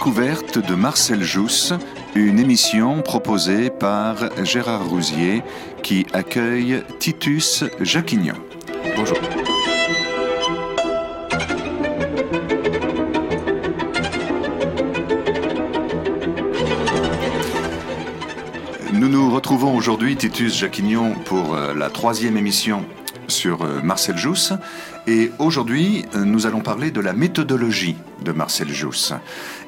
découverte de Marcel Jousse, une émission proposée par Gérard Rousier qui accueille Titus Jacquignon. Bonjour. Nous nous retrouvons aujourd'hui, Titus Jacquignon, pour euh, la troisième émission sur euh, Marcel Jousse. Et aujourd'hui, euh, nous allons parler de la méthodologie de Marcel Jousse.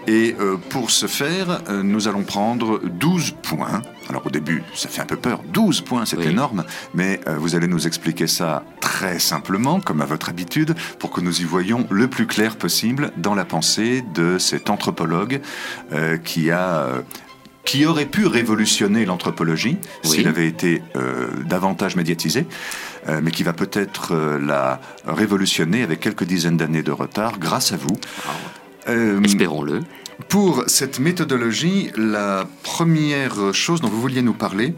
Et euh, pour ce faire, nous allons prendre 12 points. Alors au début, ça fait un peu peur, 12 points, c'est énorme, mais vous allez nous expliquer ça très simplement, comme à votre habitude, pour que nous y voyions le plus clair possible dans la pensée de cet anthropologue qui a qui aurait pu révolutionner l'anthropologie s'il avait été davantage médiatisé. Euh, mais qui va peut-être euh, la révolutionner avec quelques dizaines d'années de retard grâce à vous. Euh, Espérons-le. Pour cette méthodologie, la première chose dont vous vouliez nous parler,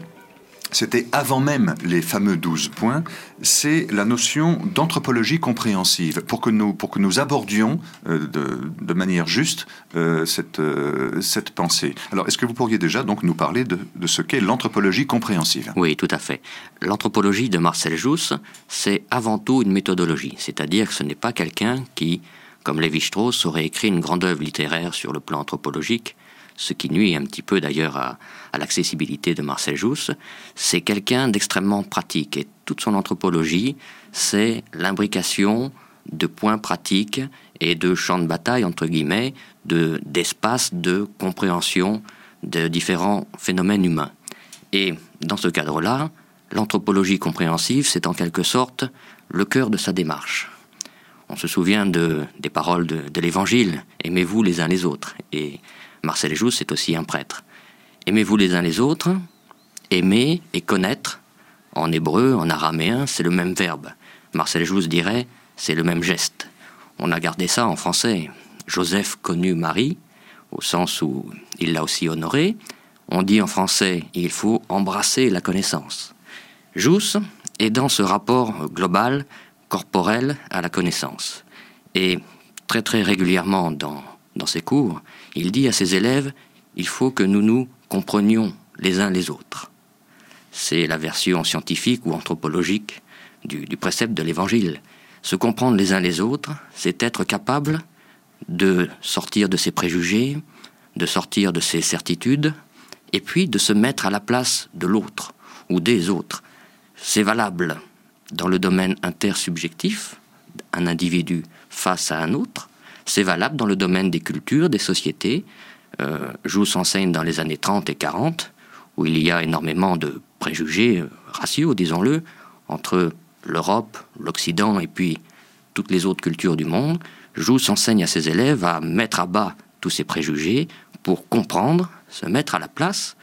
c'était avant même les fameux 12 points, c'est la notion d'anthropologie compréhensive, pour que nous, pour que nous abordions euh, de, manière juste euh, cette, euh, cette pensée. Alors, est-ce que vous pourriez déjà donc nous parler de, de ce qu'est l'anthropologie compréhensive? Oui, tout à fait. L'anthropologie de Marcel Jousse, c'est avant tout une méthodologie, c'est-à-dire que ce n'est pas quelqu'un qui, comme Lévi-Strauss, aurait écrit une grande œuvre littéraire sur le plan anthropologique, ce qui nuit un petit peu d'ailleurs à, l'accessibilité de Marcel Jousse, c'est quelqu'un d'extrêmement pratique. Et toute son anthropologie, c'est l'imbrication de points pratiques et de champs de bataille, entre guillemets, de, d'espace de compréhension de différents phénomènes humains. Et dans ce cadre-là, l'anthropologie compréhensive, c'est en quelque sorte le cœur de sa démarche. On se souvient de, des paroles de, de l'Évangile, aimez-vous les uns les autres. Et Marcel Jousse est aussi un prêtre. Aimez-vous les uns les autres. Aimer et connaître, en hébreu, en araméen, c'est le même verbe. Marcel Jousse dirait, c'est le même geste. On a gardé ça en français. Joseph connut Marie, au sens où il l'a aussi honoré. On dit en français, il faut embrasser la connaissance. Jousse est dans ce rapport global, corporel à la connaissance. Et très très régulièrement dans, dans ses cours, il dit à ses élèves, il faut que nous nous comprenions les uns les autres. C'est la version scientifique ou anthropologique du, précepte de l'Évangile. Se comprendre les uns les autres, c'est être capable de sortir de ses préjugés, de sortir de ses certitudes, et puis de se mettre à la place de l'autre ou des autres. C'est valable dans le domaine intersubjectif, un individu face à un autre, c'est valable dans le domaine des cultures, des sociétés. Euh, Jousse enseigne dans les années 30 et 40, où il y a énormément de préjugés euh, raciaux, disons-le, entre l'Europe, l'Occident et puis toutes les autres cultures du monde. Jousse enseigne à ses élèves à mettre à bas tous ces préjugés pour comprendre, se mettre à la place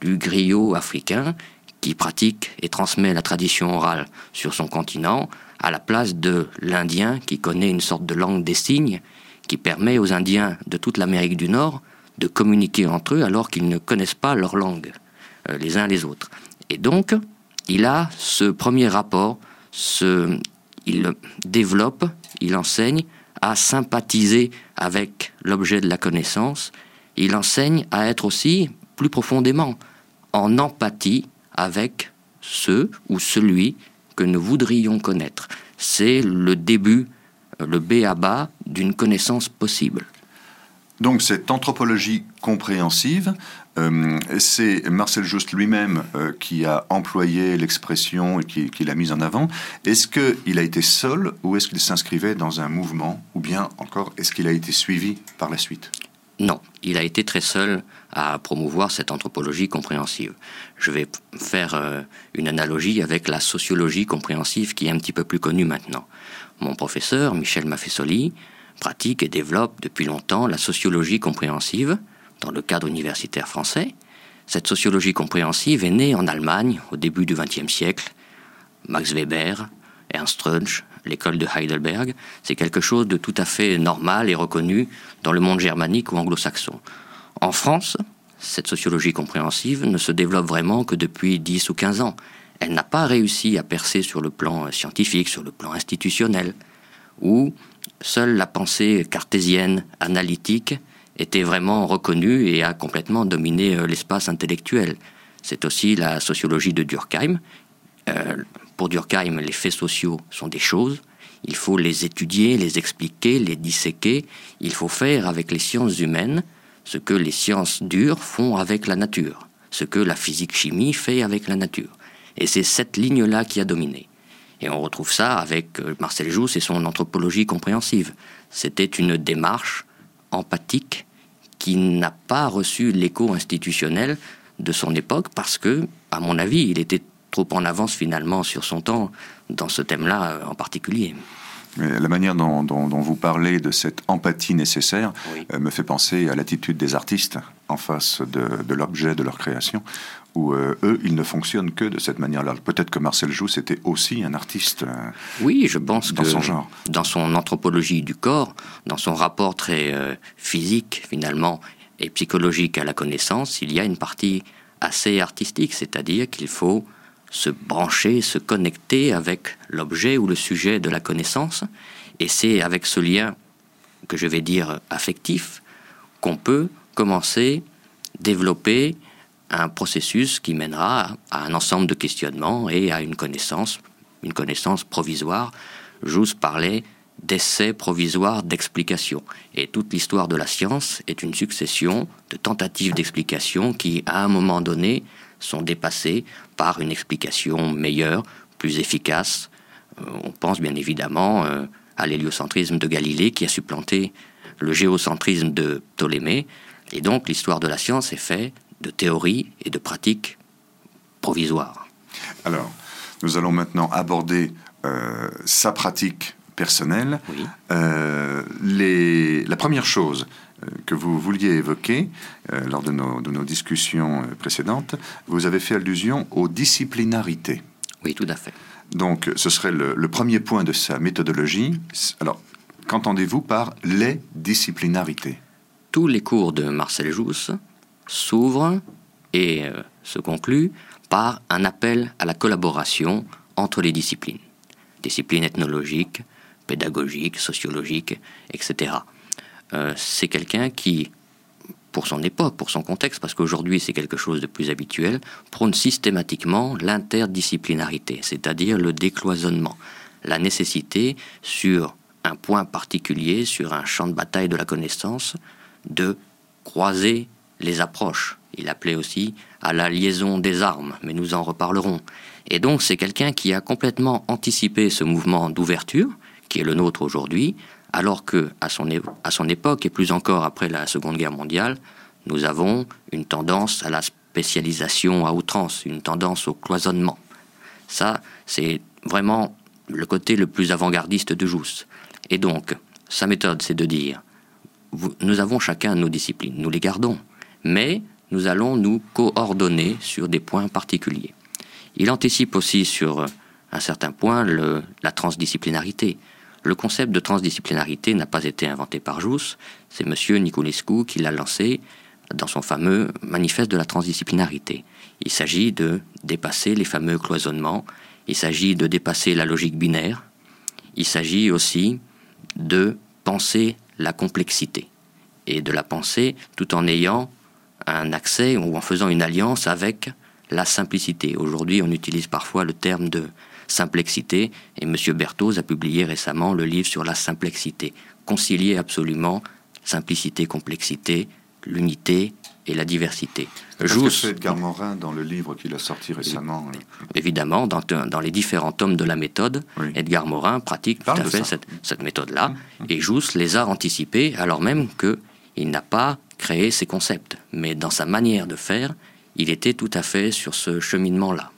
du griot africain qui pratique et transmet la tradition orale sur son continent, à la place de l'Indien qui connaît une sorte de langue des signes qui permet aux Indiens de toute l'Amérique du Nord de communiquer entre eux alors qu'ils ne connaissent pas leur langue, euh, les uns les autres. Et donc, il a ce premier rapport, ce, il développe, il enseigne à sympathiser avec l'objet de la connaissance, il enseigne à être aussi plus profondément en empathie avec ceux ou celui que nous voudrions connaître. C'est le début le B à bas d'une connaissance possible. Donc cette anthropologie compréhensive, euh, c'est Marcel Just lui-même euh, qui a employé l'expression et qui, qui l'a mise en avant. Est-ce qu'il a été seul ou est-ce qu'il s'inscrivait dans un mouvement ou bien encore est-ce qu'il a été suivi par la suite? Non, il a été très seul à promouvoir cette anthropologie compréhensive. Je vais faire euh, une analogie avec la sociologie compréhensive qui est un petit peu plus connue maintenant. Mon professeur, Michel Maffesoli, pratique et développe depuis longtemps la sociologie compréhensive dans le cadre universitaire français. Cette sociologie compréhensive est née en Allemagne au début du XXe siècle. Max Weber, Ernst Strunch, l'école de Heidelberg, c'est quelque chose de tout à fait normal et reconnu dans le monde germanique ou anglo-saxon. En France, cette sociologie compréhensive ne se développe vraiment que depuis 10 ou 15 ans elle n'a pas réussi à percer sur le plan scientifique, sur le plan institutionnel, où seule la pensée cartésienne, analytique, était vraiment reconnu et a complètement dominé euh, l'espace intellectuel. C'est aussi la sociologie de Durkheim. Euh, pour Durkheim, les faits sociaux sont des choses. Il faut les étudier, les expliquer, les disséquer. Il faut faire avec les sciences humaines ce que les sciences dures font avec la nature, ce que la physique-chimie fait avec la nature. Et c'est cette ligne-là qui a dominé. Et on retrouve ça avec euh, Marcel Jousse et son anthropologie compréhensive. C'était une démarche empathique qui n'a pas reçu l'écho institutionnel de son époque parce que, à mon avis, il était trop en avance finalement sur son temps dans ce thème-là euh, en particulier. La manière dont, vous parlez de cette empathie nécessaire euh, me fait penser à l'attitude des artistes en face de, l'objet de leur création, où euh, eux, ils ne fonctionnent que de cette manière-là. Peut-être que Marcel Jousse était aussi un artiste. oui, je pense dans son genre. Dans son anthropologie du corps, dans son rapport très physique finalement et psychologique à la connaissance, il y a une partie assez artistique, c'est-à-dire qu'il faut se brancher, se connecter avec l'objet ou le sujet de la connaissance, et c'est avec ce lien que je vais dire affectif qu'on peut commencer, développer un processus qui mènera à un ensemble de questionnements et à une connaissance, une connaissance provisoire. J'ose parler d'essais provisoires d'explication. Et toute l'histoire de la science est une succession de tentatives d'explication qui, à un moment donné, sont dépassées par une explication meilleure, plus efficace. Euh, on pense bien évidemment euh, à l'héliocentrisme de Galilée qui a supplanté le géocentrisme de Ptolémée. Et donc l'histoire de la science est faite de théories et de pratiques provisoires. Alors, nous allons maintenant aborder euh, sa pratique personnelle. la première chose que vous vouliez évoquer euh, lors de nos, de nos, discussions euh, précédentes, vous avez fait allusion aux disciplinarités. Oui, tout à fait. Donc, ce serait le, premier point de sa méthodologie. Alors, qu'entendez-vous par les disciplinarités? Tous les cours de Marcel Jousse s'ouvrent et se concluent par un appel à la collaboration entre les disciplines. Disciplines ethnologiques, pédagogiques, sociologiques, etc. Euh, c'est quelqu'un qui, pour son époque, pour son contexte, parce qu'aujourd'hui c'est quelque chose de plus habituel, prône systématiquement l'interdisciplinarité, c'est-à-dire le décloisonnement, la nécessité sur un point particulier, sur un champ de bataille de la connaissance, de croiser les approches. Il appelait aussi à la liaison des armes, mais nous en reparlerons. Et donc c'est quelqu'un qui a complètement anticipé ce mouvement d'ouverture, qui est le nôtre aujourd'hui, alors que à son, à son époque et plus encore après la Seconde Guerre mondiale, nous avons une tendance à la spécialisation à outrance, une tendance au cloisonnement. Ça, c'est vraiment le côté le plus avant-gardiste de Jousse. Et donc, sa méthode, c'est de dire, nous avons chacun nos disciplines, nous les gardons, mais nous allons nous coordonner sur des points particuliers. Il anticipe aussi sur un certain point la transdisciplinarité. Le concept de transdisciplinarité n'a pas été inventé par Jousse, c'est M. Niculescu qui l'a lancé dans son fameux manifeste de la transdisciplinarité. Il s'agit de dépasser les fameux cloisonnements, il s'agit de dépasser la logique binaire, il s'agit aussi de penser la complexité et de la penser tout en ayant un accès ou en faisant une alliance avec la simplicité. Aujourd'hui, on utilise parfois le terme de Simplexité, et M. Berthoz a publié récemment le livre sur la simplexité. Concilier absolument simplicité, complexité, l'unité et la diversité. Jousse, Edgar Morin dans le livre qu'il a sorti récemment. Euh, évidemment, dans, dans, les différents tomes de la méthode, Edgar Morin pratique tout à fait cette, cette méthode-là, mmh, mmh. et Jousse les a anticipés alors même qu'il n'a pas créé ces concepts. Mais dans sa manière de faire, il était tout à fait sur ce cheminement-là.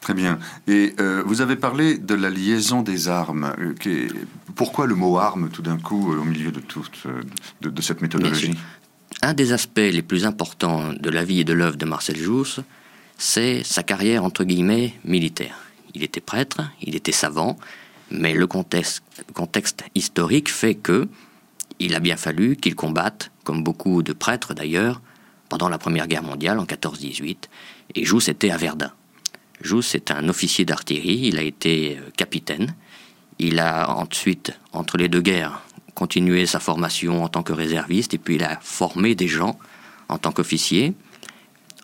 Très bien. Et euh, vous avez parlé de la liaison des armes. Euh, pourquoi le mot arme tout d'un coup euh, au milieu de toute de, cette méthodologie Un des aspects les plus importants de la vie et de l'œuvre de Marcel Jousse, c'est sa carrière entre guillemets militaire. Il était prêtre, il était savant, mais le contexte, contexte historique fait que il a bien fallu qu'il combatte, comme beaucoup de prêtres d'ailleurs, pendant la Première Guerre mondiale en 14-18, et Jousse était à Verdun. Jousse est un officier d'artillerie, il a été euh, capitaine. Il a ensuite, entre les deux guerres, continué sa formation en tant que réserviste et puis il a formé des gens en tant qu'officier.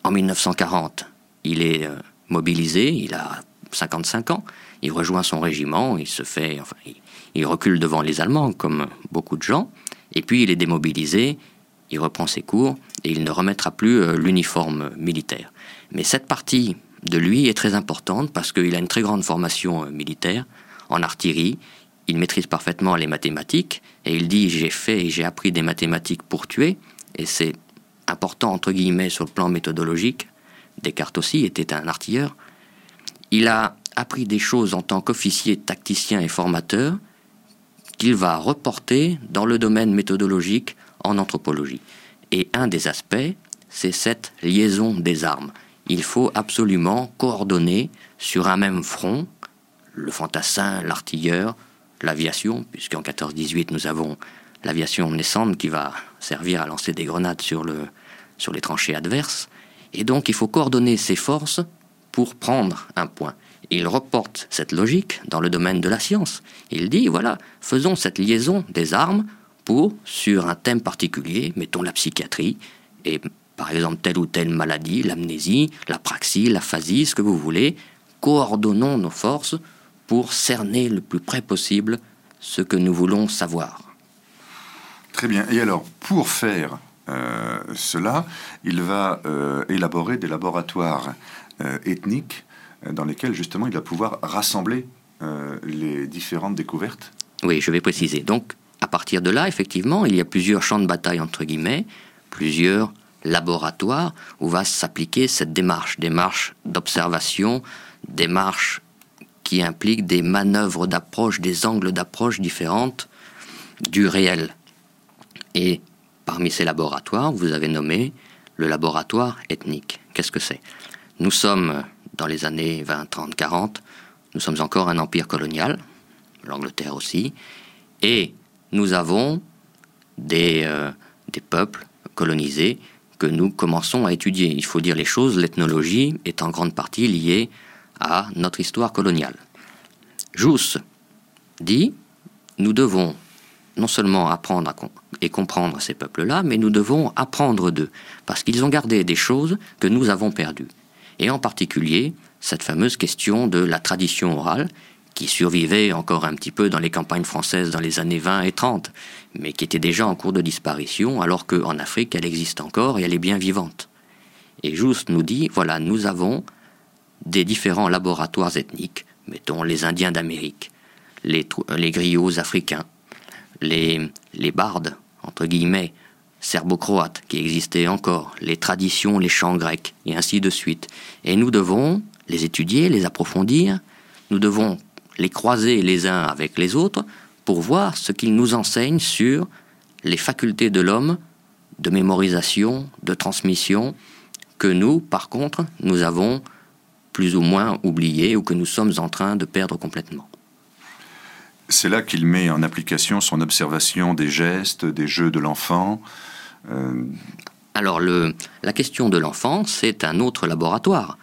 En 1940, il est euh, mobilisé, il a 55 ans, il rejoint son régiment, il se fait, enfin, il recule devant les Allemands comme beaucoup de gens, et puis il est démobilisé, il reprend ses cours et il ne remettra plus euh, l'uniforme militaire. Mais cette partie de lui est très importante parce qu'il a une très grande formation euh, militaire en artillerie, il maîtrise parfaitement les mathématiques et il dit j'ai fait et j'ai appris des mathématiques pour tuer et c'est important entre guillemets sur le plan méthodologique. Descartes aussi était un artilleur. Il a appris des choses en tant qu'officier, tacticien et formateur qu'il va reporter dans le domaine méthodologique en anthropologie. Et un des aspects, c'est cette liaison des armes. Il faut absolument coordonner sur un même front le fantassin, l'artilleur, l'aviation, puisqu'en 14-18 nous avons l'aviation naissante qui va servir à lancer des grenades sur, le, sur les tranchées adverses. Et donc il faut coordonner ces forces pour prendre un point. Il reporte cette logique dans le domaine de la science. Il dit, voilà, faisons cette liaison des armes pour, sur un thème particulier, mettons la psychiatrie, et par exemple telle ou telle maladie, l'amnésie, la praxie, l'aphasie, ce que vous voulez, coordonnons nos forces pour cerner le plus près possible ce que nous voulons savoir. Très bien. Et alors, pour faire euh, cela, il va euh, élaborer des laboratoires euh, ethniques dans lesquels justement il va pouvoir rassembler les différentes découvertes. Oui, je vais préciser. Donc, à partir de là, effectivement, il y a plusieurs champs de bataille, entre guillemets, plusieurs laboratoires où va s'appliquer cette démarche, démarche d'observation, démarche qui implique des manœuvres d'approche, des angles d'approche différentes du réel. Et parmi ces laboratoires, vous avez nommé le laboratoire ethnique. Qu'est-ce que c'est? Nous sommes dans les années 20, 30, 40, nous sommes encore un empire colonial, l'Angleterre aussi, et nous avons des, euh, des peuples colonisés que nous commençons à étudier. Il faut dire les choses, l'ethnologie est en grande partie liée à notre histoire coloniale. Jousse dit, nous devons non seulement apprendre et comprendre ces peuples-là, mais nous devons apprendre d'eux, parce qu'ils ont gardé des choses que nous avons perdues. Et en particulier, cette fameuse question de la tradition orale, qui survivait encore un petit peu dans les campagnes françaises dans les années 20 et 30, mais qui était déjà en cours de disparition, alors qu'en Afrique, elle existe encore et elle est bien vivante. Et Juste nous dit, voilà, nous avons des différents laboratoires ethniques, mettons les Indiens d'Amérique, les, les griots africains, les, les bardes, entre guillemets, serbo-croates qui existaient encore, les traditions, les chants grecs, et ainsi de suite. Et nous devons les étudier, les approfondir, nous devons les croiser les uns avec les autres pour voir ce qu'ils nous enseignent sur les facultés de l'homme de mémorisation, de transmission, que nous, par contre, nous avons plus ou moins oublié ou que nous sommes en train de perdre complètement. C'est là qu'il met en application son observation des gestes, des jeux de l'enfant. Euh, Alors le, la question de l'enfant, c'est un autre laboratoire.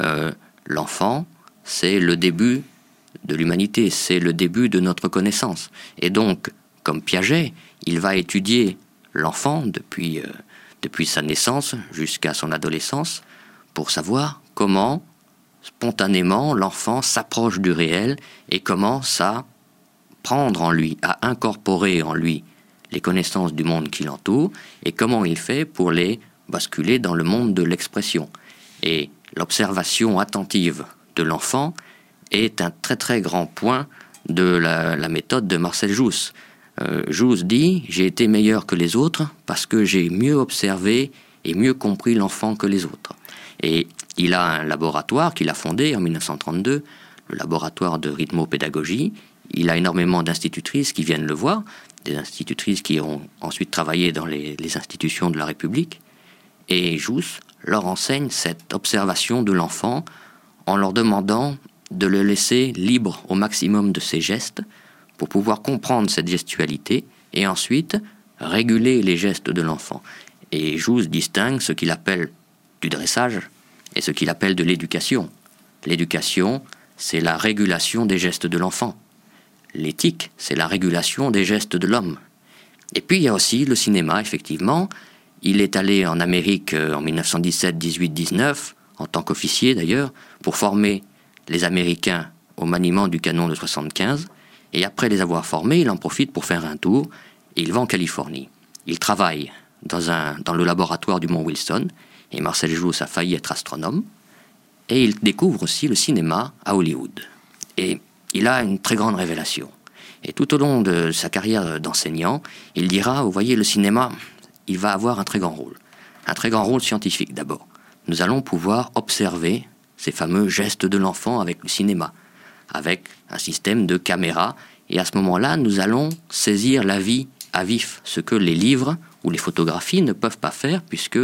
Euh, l'enfant, c'est le début de l'humanité, c'est le début de notre connaissance. Et donc, comme Piaget, il va étudier l'enfant depuis, euh, depuis sa naissance jusqu'à son adolescence pour savoir comment spontanément l'enfant s'approche du réel et commence à prendre en lui, à incorporer en lui les connaissances du monde qui l'entoure et comment il fait pour les basculer dans le monde de l'expression. Et l'observation attentive de l'enfant est un très très grand point de la, méthode de Marcel Jousse. Euh, Jousse dit J'ai été meilleur que les autres parce que j'ai mieux observé et mieux compris l'enfant que les autres. Et il a un laboratoire qu'il a fondé en 1932, le laboratoire de rythmopédagogie. Il a énormément d'institutrices qui viennent le voir, des institutrices qui ont ensuite travaillé dans les, les institutions de la République. Et Jousse leur enseigne cette observation de l'enfant en leur demandant de le laisser libre au maximum de ses gestes pour pouvoir comprendre cette gestualité et ensuite réguler les gestes de l'enfant. Et Jousse distingue ce qu'il appelle du dressage et ce qu'il appelle de l'éducation. L'éducation, c'est la régulation des gestes de l'enfant. l'éthique, c'est la régulation des gestes de l'homme. Et puis il y a aussi le cinéma, effectivement. Il est allé en Amérique euh, en 1917, 18, 19, en tant qu'officier d'ailleurs, pour former les Américains au maniement du canon de 75. Et après les avoir formés, il en profite pour faire un tour et il va en Californie. Il travaille dans, un, dans le laboratoire du Mont Wilson et Marcel Jousse a failli être astronome. Et il découvre aussi le cinéma à Hollywood. Et il a une très grande révélation. Et tout au long de sa carrière d'enseignant, il dira, vous voyez, le cinéma, il va avoir un très grand rôle. Un très grand rôle scientifique d'abord. Nous allons pouvoir observer ces fameux gestes de l'enfant avec le cinéma, avec un système de caméra. Et à ce moment-là, nous allons saisir la vie à vif, ce que les livres ou les photographies ne peuvent pas faire, puisque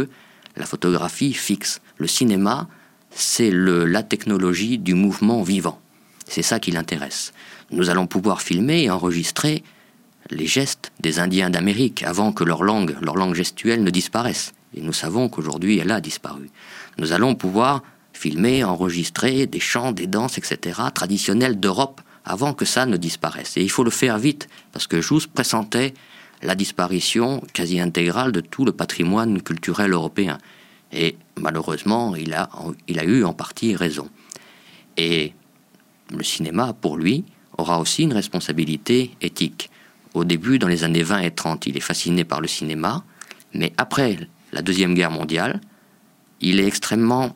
la photographie fixe. Le cinéma, c'est la technologie du mouvement vivant. C'est ça qui l'intéresse. Nous allons pouvoir filmer et enregistrer les gestes des Indiens d'Amérique avant que leur langue, leur langue gestuelle ne disparaisse. Et nous savons qu'aujourd'hui elle a disparu. Nous allons pouvoir filmer, enregistrer des chants, des danses, etc., traditionnels d'Europe avant que ça ne disparaisse. Et il faut le faire vite, parce que Jousse pressentait la disparition quasi intégrale de tout le patrimoine culturel européen. Et malheureusement, il a, il a eu en partie raison. Et le cinéma, pour lui, aura aussi une responsabilité éthique. Au début, dans les années 20 et 30, il est fasciné par le cinéma, mais après la Deuxième Guerre mondiale, il est extrêmement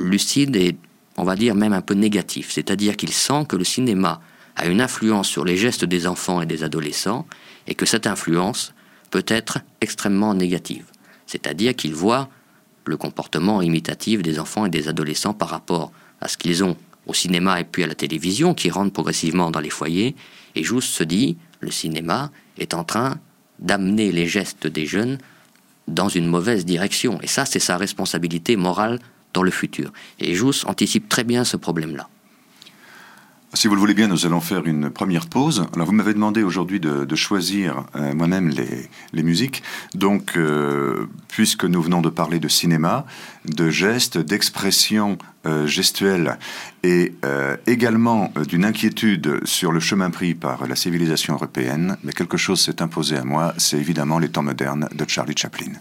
lucide et, on va dire, même un peu négatif. C'est-à-dire qu'il sent que le cinéma a une influence sur les gestes des enfants et des adolescents, et que cette influence peut être extrêmement négative. C'est-à-dire qu'il voit le comportement imitatif des enfants et des adolescents par rapport à ce qu'ils ont au cinéma et puis à la télévision qui rentrent progressivement dans les foyers. Et Jousse se dit, le cinéma est en train d'amener les gestes des jeunes dans une mauvaise direction. Et ça, c'est sa responsabilité morale dans le futur. Et Jousse anticipe très bien ce problème-là. Si vous le voulez bien, nous allons faire une première pause. Alors, vous m'avez demandé aujourd'hui de, choisir euh, moi-même les, musiques. Donc, euh, puisque nous venons de parler de cinéma, de gestes, d'expressions euh, gestuelles et également d'une inquiétude sur le chemin pris par la civilisation européenne, mais quelque chose s'est imposé à moi, c'est évidemment les temps modernes de Charlie Chaplin.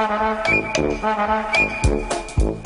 Thank you.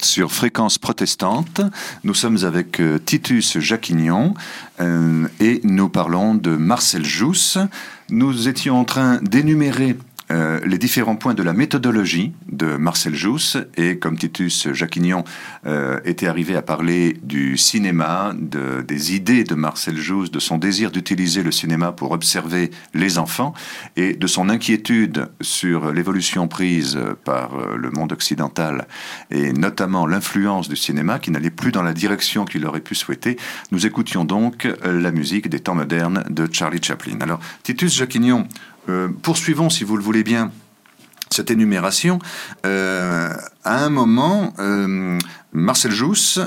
Sur Fréquence Protestante. Nous sommes avec euh, Titus Jacquignon euh, et nous parlons de Marcel Jousse. Nous étions en train d'énumérer euh, les différents points de la méthodologie Marcel Jousse et comme Titus Jacquignon euh, était arrivé à parler du cinéma, de, des idées de Marcel Jousse, de son désir d'utiliser le cinéma pour observer les enfants et de son inquiétude sur l'évolution prise par euh, le monde occidental et notamment l'influence du cinéma qui n'allait plus dans la direction qu'il aurait pu souhaiter, nous écoutions donc la musique des temps modernes de Charlie Chaplin. Alors Titus Jacquignon, euh, poursuivons, si vous le voulez bien, cette énumération, à un moment, Marcel Jousse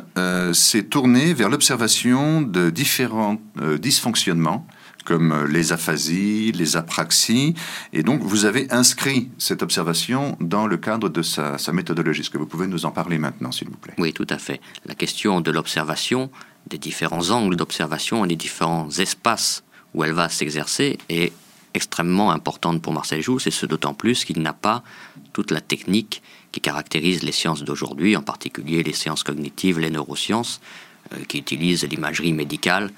s'est tourné vers l'observation de différents dysfonctionnements comme euh, les aphasies, les apraxies. Et donc, vous avez inscrit cette observation dans le cadre de sa, méthodologie. Est-ce que vous pouvez nous en parler maintenant, s'il vous plaît? Oui, tout à fait. La question de l'observation, des différents angles d'observation et des différents espaces où elle va s'exercer est extrêmement importante pour Marcel Jousse, et ce d'autant plus qu'il n'a pas toute la technique qui caractérise les sciences d'aujourd'hui, en particulier les sciences cognitives, les neurosciences, euh, qui utilisent l'imagerie médicale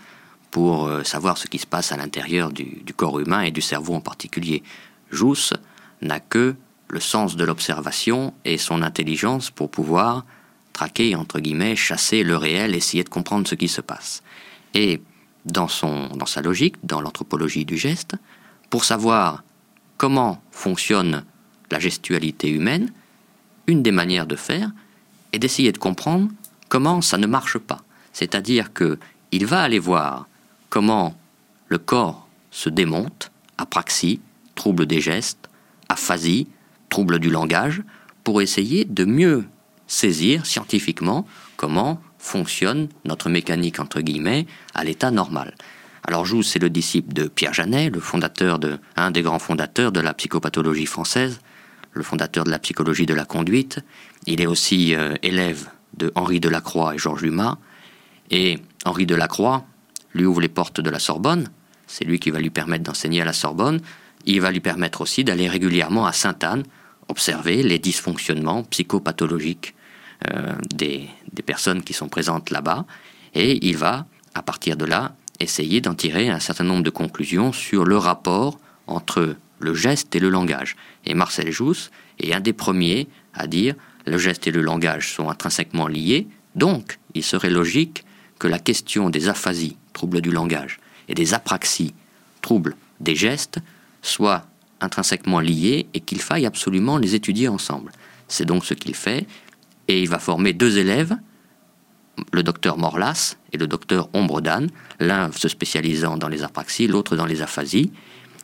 pour euh, savoir ce qui se passe à l'intérieur du, corps humain et du cerveau en particulier. Jousse n'a que le sens de l'observation et son intelligence pour pouvoir traquer, entre guillemets, chasser le réel, essayer de comprendre ce qui se passe. Et dans, son, dans sa logique, dans l'anthropologie du geste, pour savoir comment fonctionne la gestualité humaine, une des manières de faire est d'essayer de comprendre comment ça ne marche pas. C'est-à-dire que il va aller voir comment le corps se démonte, apraxie, trouble des gestes, aphasie, trouble du langage, pour essayer de mieux saisir scientifiquement comment fonctionne notre mécanique entre guillemets à l'état normal. Alors Jousse c'est le disciple de Pierre Janet, le fondateur de un des grands fondateurs de la psychopathologie française, le fondateur de la psychologie de la conduite. Il est aussi euh, élève de Henri Delacroix et Georges Humas. Et Henri Delacroix, lui ouvre les portes de la Sorbonne, c'est lui qui va lui permettre d'enseigner à la Sorbonne, il va lui permettre aussi d'aller régulièrement à Sainte-Anne observer les dysfonctionnements psychopathologiques euh, des, des personnes qui sont présentes là-bas, et il va, à partir de là, essayer d'en tirer un certain nombre de conclusions sur le rapport entre le geste et le langage. Et Marcel Jousse est un des premiers à dire le geste et le langage sont intrinsèquement liés, donc il serait logique que la question des aphasies, troubles du langage, et des apraxies, troubles des gestes, soient intrinsèquement liés et qu'il faille absolument les étudier ensemble. C'est donc ce qu'il fait, et il va former deux élèves, le docteur Morlas et le docteur Ombre l'un se spécialisant dans les apraxies, l'autre dans les aphasies,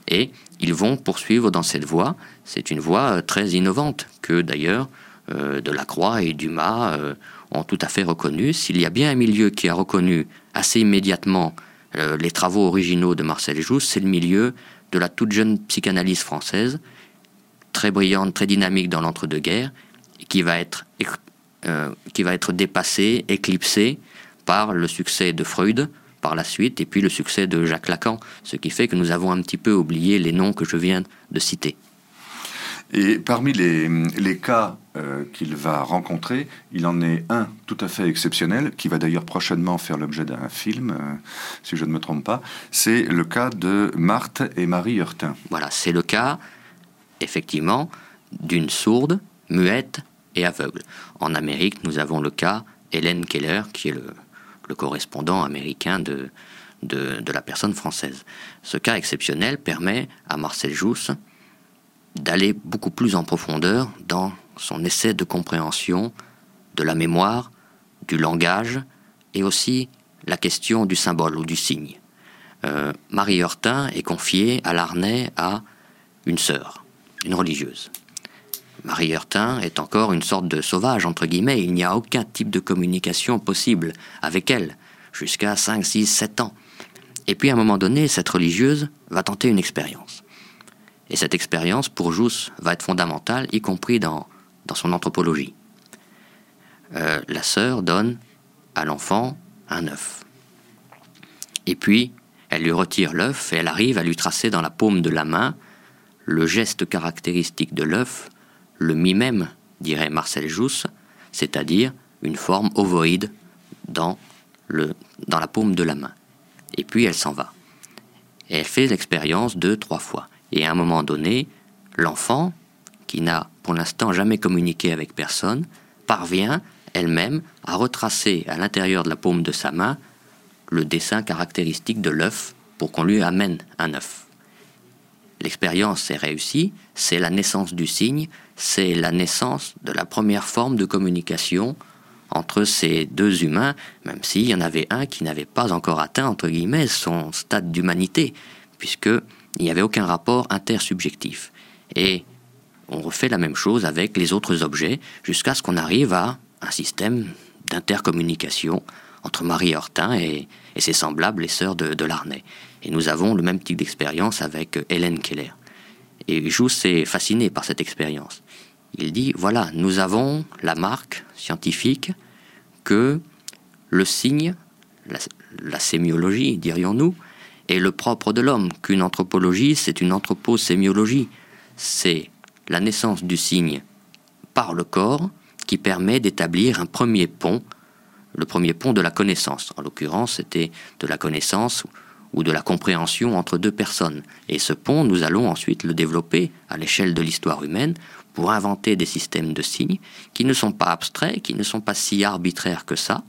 et ils vont poursuivre dans cette voie. C'est une voie très innovante que d'ailleurs euh, Delacroix et Dumas euh, ont tout à fait reconnu. S'il y a bien un milieu qui a reconnu assez immédiatement euh, les travaux originaux de Marcel Jousse, c'est le milieu de la toute jeune psychanalyse française, très brillante, très dynamique dans l'entre-deux-guerres, qui va être euh, qui va être dépassée, éclipsée par le succès de Freud par la suite et puis le succès de Jacques Lacan, ce qui fait que nous avons un petit peu oublié les noms que je viens de citer. Et parmi les, cas euh, qu'il va rencontrer, il en est un tout à fait exceptionnel, qui va d'ailleurs prochainement faire l'objet d'un film, euh, si je ne me trompe pas. C'est le cas de Marthe et Marie Hurtin. Voilà, c'est le cas, effectivement, d'une sourde, muette et aveugle. En Amérique, nous avons le cas Hélène Keller, qui est le, correspondant américain de, de, la personne française. Ce cas exceptionnel permet à Marcel Jousse d'aller beaucoup plus en profondeur dans son essai de compréhension de la mémoire, du langage et aussi la question du symbole ou du signe. Euh, Marie Hurtin est confiée à l'arnais à une sœur, une religieuse. Marie Hurtin est encore une sorte de sauvage, entre guillemets, il n'y a aucun type de communication possible avec elle, jusqu'à 5, 6, 7 ans. Et puis à un moment donné, cette religieuse va tenter une expérience. Et cette expérience, pour Jousse, va être fondamentale, y compris dans, dans son anthropologie. Euh, la sœur donne à l'enfant un œuf. Et puis, elle lui retire l'œuf et elle arrive à lui tracer dans la paume de la main le geste caractéristique de l'œuf, le mimème, dirait Marcel Jousse, c'est-à-dire une forme ovoïde dans, la paume de la main. Et puis elle s'en va. Elle fait l'expérience deux, trois fois. Et à un moment donné, l'enfant, qui n'a pour l'instant jamais communiqué avec personne, parvient elle-même à retracer à l'intérieur de la paume de sa main le dessin caractéristique de l'œuf pour qu'on lui amène un œuf. L'expérience est réussie, c'est la naissance du signe, c'est la naissance de la première forme de communication entre ces deux humains, même s'il y en avait un qui n'avait pas encore atteint, entre guillemets, son stade d'humanité, puisque il n'y avait aucun rapport intersubjectif. Et on refait la même chose avec les autres objets jusqu'à ce qu'on arrive à un système d'intercommunication entre Marie Hortin et, ses semblables, les sœurs de, de Larnay. Et nous avons le même type d'expérience avec Hélène Keller. Et Jousse est fasciné par cette expérience. Il dit, voilà, nous avons la marque scientifique que le signe, la, sémiologie, dirions-nous, est le propre de l'homme, qu'une anthropologie, c'est une anthroposémiologie. C'est la naissance du signe par le corps qui permet d'établir un premier pont, le premier pont de la connaissance. En l'occurrence, c'était de la connaissance ou de la compréhension entre deux personnes. Et ce pont, nous allons ensuite le développer à l'échelle de l'histoire humaine pour inventer des systèmes de signes qui ne sont pas abstraits, qui ne sont pas si arbitraires que ça.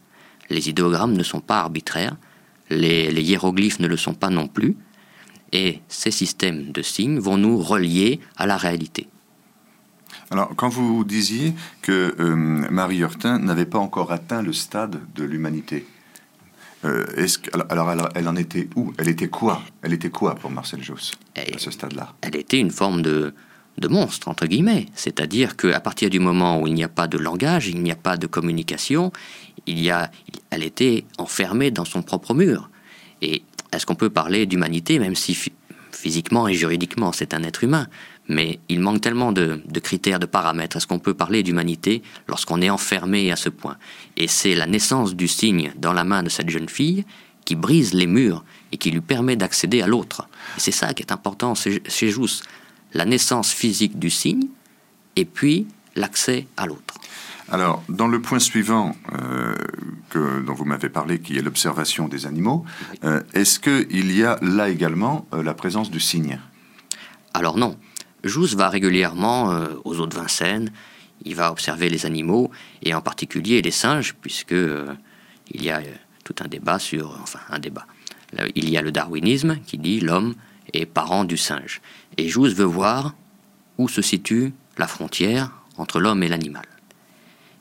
Les idéogrammes ne sont pas arbitraires, les, hiéroglyphes ne le sont pas non plus, et ces systèmes de signes vont nous relier à la réalité. Alors, quand vous disiez que euh, Marie Hurtin n'avait pas encore atteint le stade de l'humanité, euh, alors, elle, en était où? Elle était quoi? Elle était quoi pour Marcel Joss à ce stade-là? Elle était une forme de, de monstre, entre guillemets. C'est-à-dire qu'à partir du moment où il n'y a pas de langage, il n'y a pas de communication, il y a, elle était enfermée dans son propre mur. Et est-ce qu'on peut parler d'humanité, même si physiquement et juridiquement c'est un être humain? Mais il manque tellement de, de critères, de paramètres. Est-ce qu'on peut parler d'humanité lorsqu'on est enfermé à ce point Et c'est la naissance du signe dans la main de cette jeune fille qui brise les murs et qui lui permet d'accéder à l'autre. Et c'est ça qui est important chez Jousse la naissance physique du signe et puis l'accès à l'autre. Alors, dans le point suivant euh, que, dont vous m'avez parlé, qui est l'observation des animaux, euh, est-ce qu'il y a là également euh, la présence du signe? Alors non. Jousse va régulièrement aux eaux de Vincennes, il va observer les animaux, et en particulier les singes, puisque il y a tout un débat sur... Enfin, un débat. Il y a le darwinisme qui dit l'homme est parent du singe. Et Jousse veut voir où se situe la frontière entre l'homme et l'animal.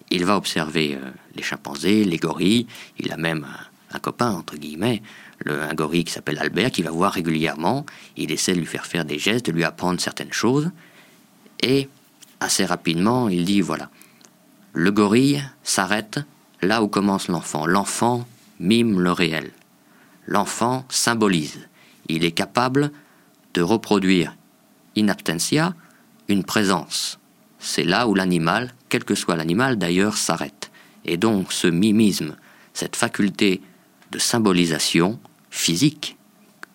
Il va observer euh, les chimpanzés, les gorilles, il a même un, copain, entre guillemets, le, un gorille qui s'appelle Albert, qui va voir régulièrement, il essaie de lui faire faire des gestes, de lui apprendre certaines choses, et assez rapidement, il dit, voilà, le gorille s'arrête là où commence l'enfant. L'enfant mime le réel. L'enfant symbolise. Il est capable de reproduire in absentia une présence. C'est là où l'animal, quel que soit l'animal d'ailleurs, s'arrête. Et donc ce mimisme, cette faculté de symbolisation physique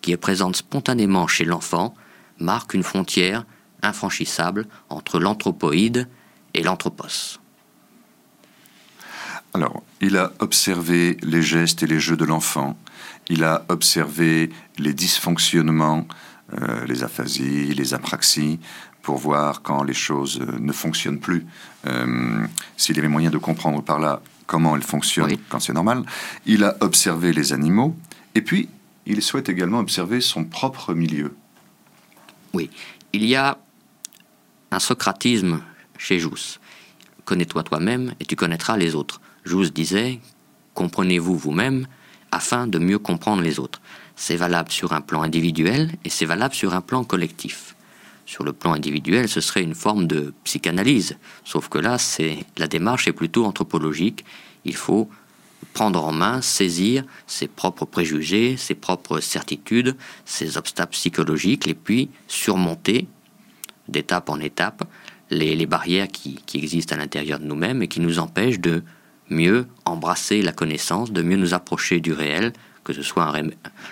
qui est présente spontanément chez l'enfant, marque une frontière infranchissable entre l'anthropoïde et l'anthropos. Alors, il a observé les gestes et les jeux de l'enfant, il a observé les dysfonctionnements euh, les aphasies, les apraxies, pour voir quand les choses ne fonctionnent plus, euh, s'il y avait moyen de comprendre par là comment elles fonctionnent quand c'est normal. Il a observé les animaux, et puis il souhaite également observer son propre milieu. Oui, il y a un socratisme chez Jousse. Connais-toi toi-même et tu connaîtras les autres. Jousse disait Comprenez-vous vous-même afin de mieux comprendre les autres. C'est valable sur un plan individuel et c'est valable sur un plan collectif. Sur le plan individuel, ce serait une forme de psychanalyse, sauf que là, c'est la démarche est plutôt anthropologique. Il faut prendre en main, saisir ses propres préjugés, ses propres certitudes, ses obstacles psychologiques, et puis surmonter d'étape en étape les, barrières qui, existent à l'intérieur de nous-mêmes et qui nous empêchent de mieux embrasser la connaissance, de mieux nous approcher du réel, que ce soit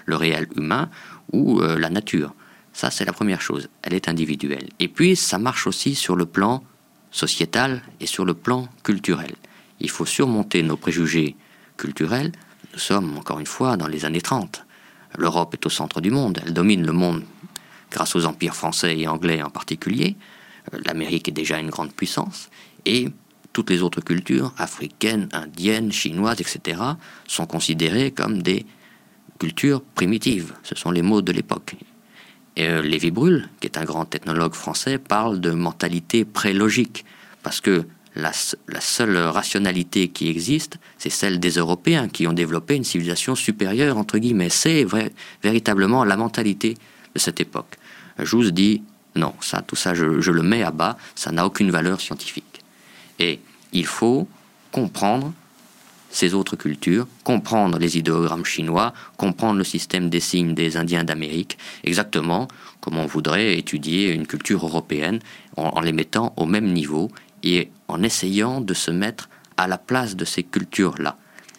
le réel humain ou euh, la nature. Ça, c'est la première chose. Elle est individuelle. Et puis, ça marche aussi sur le plan sociétal et sur le plan culturel. Il faut surmonter nos préjugés culturels. Nous sommes, encore une fois, dans les années 30. L'Europe est au centre du monde. Elle domine le monde grâce aux empires français et anglais en particulier. L'Amérique est déjà une grande puissance. Et toutes les autres cultures, africaines, indiennes, chinoises, etc., sont considérées comme des culture primitive. Ce sont les mots de l'époque. Et euh, Lévi Brûle, qui est un grand ethnologue français, parle de mentalité prélogique, parce que la, seule rationalité qui existe, c'est celle des Européens qui ont développé une civilisation supérieure, entre guillemets. C'est véritablement la mentalité de cette époque. Jousse dit Non, ça, tout ça, je le mets à bas, ça n'a aucune valeur scientifique. Et il faut comprendre ces autres cultures, comprendre les idéogrammes chinois, comprendre le système des signes des Indiens d'Amérique, exactement comme on voudrait étudier une culture européenne en, les mettant au même niveau et en essayant de se mettre à la place de ces cultures-là.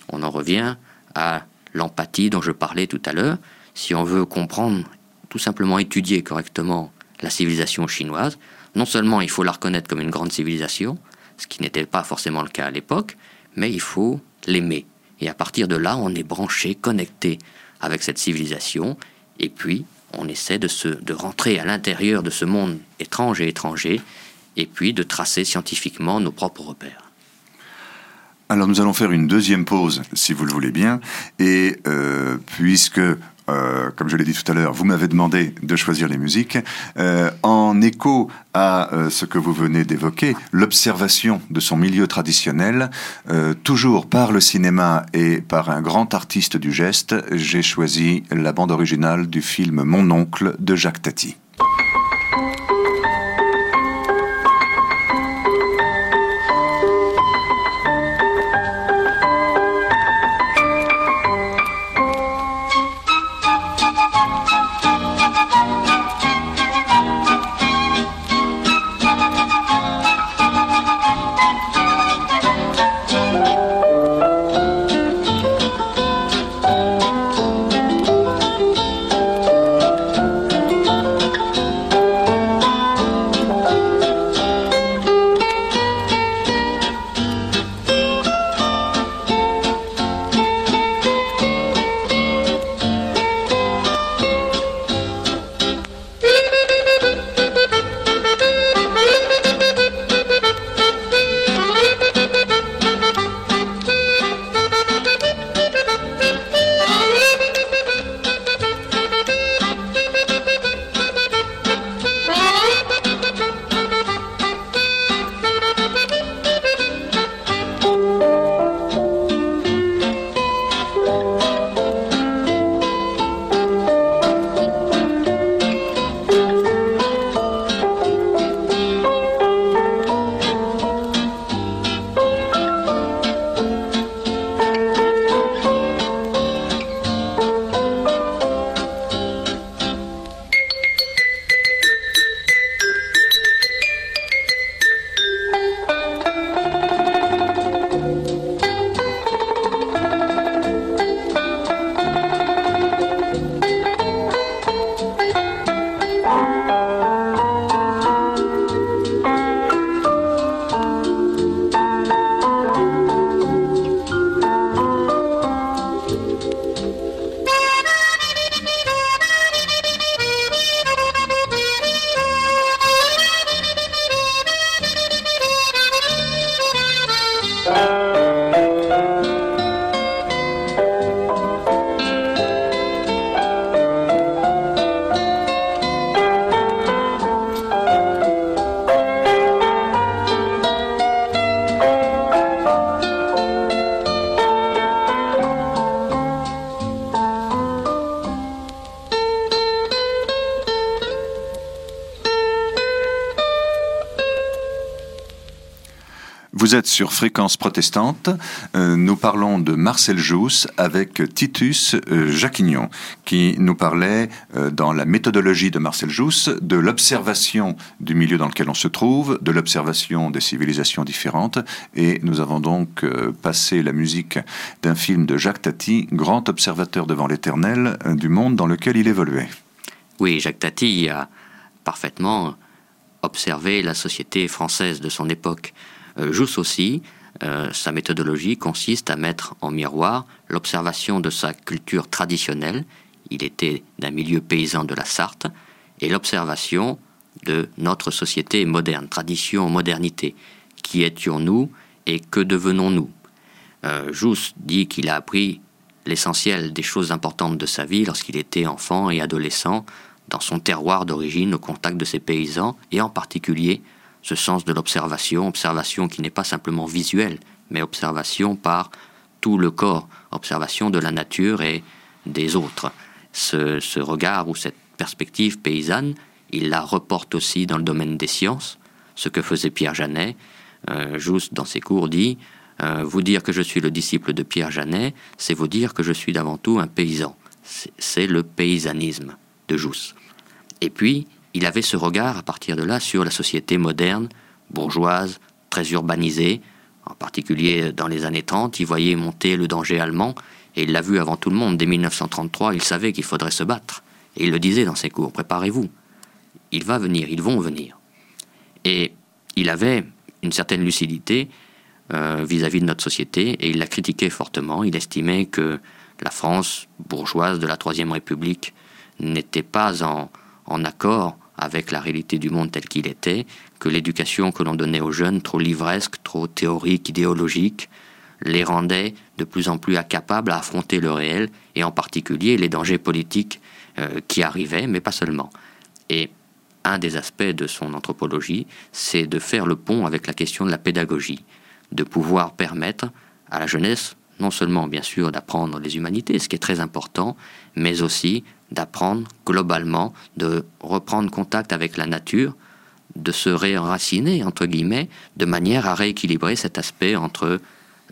On en revient à l'empathie dont je parlais tout à l'heure. Si on veut comprendre, tout simplement étudier correctement la civilisation chinoise, non seulement il faut la reconnaître comme une grande civilisation, ce qui n'était pas forcément le cas à l'époque, mais il faut l'aimer. Et à partir de là, on est branché, connecté avec cette civilisation, et puis on essaie de, se, de rentrer à l'intérieur de ce monde étrange et étranger, et puis de tracer scientifiquement nos propres repères. Alors nous allons faire une deuxième pause, si vous le voulez bien, et euh, puisque euh, comme je l'ai dit tout à l'heure, vous m'avez demandé de choisir les musiques. Euh, en écho à euh, ce que vous venez d'évoquer, l'observation de son milieu traditionnel, toujours par le cinéma et par un grand artiste du geste, j'ai choisi la bande originale du film Mon oncle de Jacques Tati. Sur Fréquence Protestante. Euh, nous parlons de Marcel Jousse avec Titus euh, Jacquignon, qui nous parlait euh, dans la méthodologie de Marcel Jousse de l'observation du milieu dans lequel on se trouve, de l'observation des civilisations différentes. Et nous avons donc passé la musique d'un film de Jacques Tati, grand observateur devant l'éternel du monde dans lequel il évoluait. Oui, Jacques Tati a parfaitement observé la société française de son époque. Euh, Jousse aussi, euh, sa méthodologie consiste à mettre en miroir l'observation de sa culture traditionnelle, il était d'un milieu paysan de la Sarthe, et l'observation de notre société moderne, tradition, modernité. Qui étions-nous et que devenons-nous? Euh, Jousse dit qu'il a appris l'essentiel des choses importantes de sa vie lorsqu'il était enfant et adolescent, dans son terroir d'origine, au contact de ses paysans, et en particulier ce sens de l'observation, observation qui n'est pas simplement visuelle, mais observation par tout le corps, observation de la nature et des autres. Ce, regard ou cette perspective paysanne, il la reporte aussi dans le domaine des sciences, ce que faisait Pierre Janet. Euh, Jousse, dans ses cours, dit euh, Vous dire que je suis le disciple de Pierre Janet, c'est vous dire que je suis d'avant tout un paysan. C'est le paysanisme de Jousse. Et puis, il avait ce regard à partir de là sur la société moderne, bourgeoise, très urbanisée, en particulier dans les années 30, il voyait monter le danger allemand, et il l'a vu avant tout le monde. Dès 1933, il savait qu'il faudrait se battre. Et il le disait dans ses cours, préparez-vous. Il va venir, ils vont venir. Et il avait une certaine lucidité euh, vis-à-vis -vis de notre société, et il la critiquait fortement. Il estimait que la France bourgeoise de la Troisième République n'était pas en, en accord avec la réalité du monde tel qu'il était, que l'éducation que l'on donnait aux jeunes, trop livresque, trop théorique, idéologique, les rendait de plus en plus incapables à affronter le réel, et en particulier les dangers politiques euh, qui arrivaient, mais pas seulement. Et un des aspects de son anthropologie, c'est de faire le pont avec la question de la pédagogie, de pouvoir permettre à la jeunesse non seulement bien sûr d'apprendre les humanités, ce qui est très important, mais aussi d'apprendre globalement, de reprendre contact avec la nature, de se réenraciner, entre guillemets, de manière à rééquilibrer cet aspect entre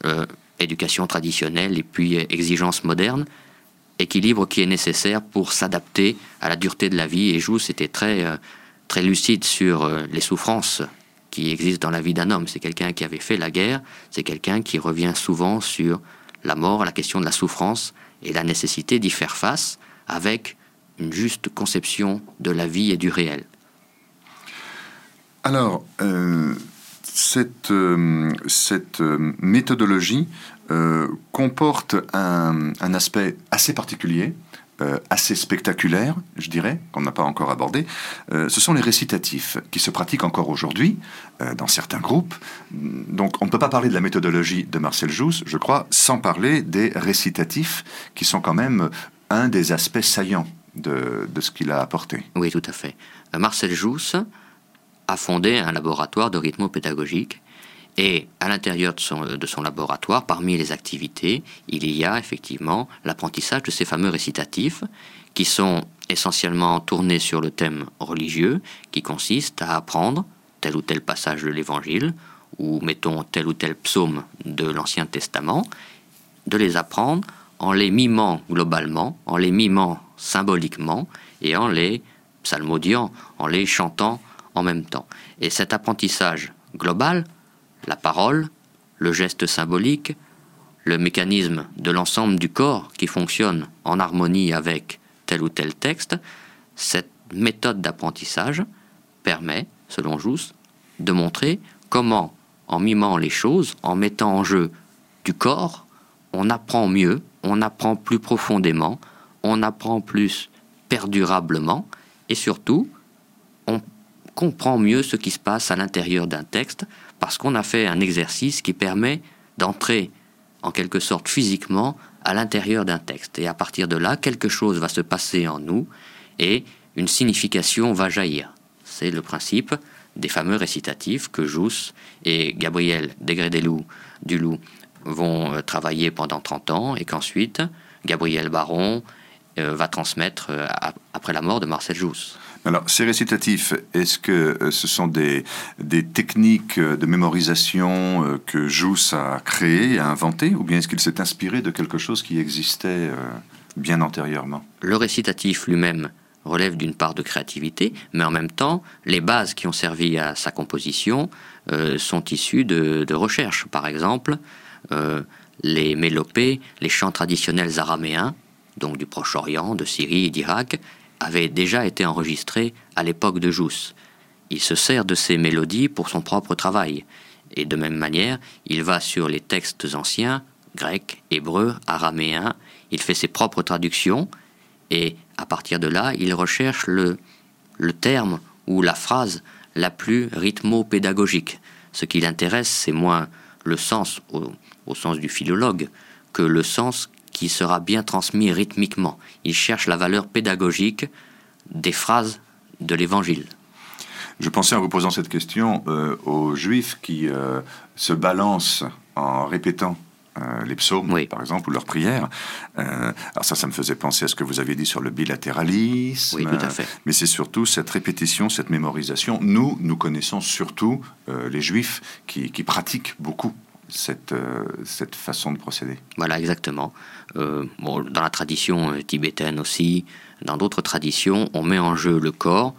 euh, éducation traditionnelle et puis exigence moderne, équilibre qui est nécessaire pour s'adapter à la dureté de la vie. Et Jousse était très, euh, très lucide sur euh, les souffrances qui existent dans la vie d'un homme. C'est quelqu'un qui avait fait la guerre, c'est quelqu'un qui revient souvent sur la mort, la question de la souffrance et la nécessité d'y faire face avec une juste conception de la vie et du réel. Alors, euh, cette, euh, euh, méthodologie comporte un, aspect assez particulier, assez spectaculaire, je dirais, qu'on n'a pas encore abordé. ce sont les récitatifs qui se pratiquent encore aujourd'hui dans certains groupes. Donc, on ne peut pas parler de la méthodologie de Marcel Jousse, je crois, sans parler des récitatifs qui sont quand même un des aspects saillants de, ce qu'il a apporté. Oui, tout à fait. Euh, Marcel Jousse a fondé un laboratoire de rythmo-pédagogique et à l'intérieur de son, de son, laboratoire, parmi les activités, il y a effectivement l'apprentissage de ces fameux récitatifs qui sont essentiellement tournés sur le thème religieux, qui consiste à apprendre tel ou tel passage de l'Évangile, ou mettons tel ou tel psaume de l'Ancien Testament, de les apprendre en les mimant globalement, en les mimant symboliquement et en les psalmodiant, en les chantant en même temps. Et cet apprentissage global, la parole, le geste symbolique, le mécanisme de l'ensemble du corps qui fonctionne en harmonie avec tel ou tel texte, cette méthode d'apprentissage permet, selon Jousse, de montrer comment, en mimant les choses, en mettant en jeu du corps, on apprend mieux, on apprend plus profondément, on apprend plus perdurablement et surtout, on comprend mieux ce qui se passe à l'intérieur d'un texte parce qu'on a fait un exercice qui permet d'entrer en quelque sorte physiquement à l'intérieur d'un texte. Et à partir de là, quelque chose va se passer en nous et une signification va jaillir. C'est le principe des fameux récitatifs que Jousse et Gabriel Degré-Loup du Loup vont euh, travailler pendant 30 ans et qu'ensuite Gabriel Baron euh, va transmettre euh, après la mort de Marcel Jousse. Alors, ces récitatifs, est-ce que ce sont des, des techniques de mémorisation que Jousse a créées, a inventées, ou bien est-ce qu'il s'est inspiré de quelque chose qui existait bien antérieurement? Le récitatif lui-même relève d'une part de créativité, mais en même temps, les bases qui ont servi à sa composition sont issues de, de recherches. Par exemple, les mélopées, les chants traditionnels araméens, donc du Proche-Orient, de Syrie et d'Irak, avaient déjà été enregistrés à l'époque de Jousse. Il se sert de ces mélodies pour son propre travail, et de même manière, il va sur les textes anciens, grecs, hébreux, araméens, il fait ses propres traductions, et à partir de là, il recherche le, le terme ou la phrase la plus rythmo-pédagogique. Ce qui l'intéresse, c'est moins le sens au, au sens du philologue que le sens qui sera bien transmis rythmiquement. Il cherche la valeur pédagogique des phrases de l'Évangile. Je pensais en vous posant cette question euh, aux Juifs qui euh, se balancent en répétant euh, les psaumes, par exemple, ou leurs prières. Euh, alors ça, ça me faisait penser à ce que vous aviez dit sur le bilatéralisme. Oui, tout à fait. Mais c'est surtout cette répétition, cette mémorisation. Nous, nous connaissons surtout euh, les juifs qui, pratiquent beaucoup cette, cette façon de procéder. Voilà, exactement. dans la tradition tibétaine aussi, dans d'autres traditions, on met en jeu le corps,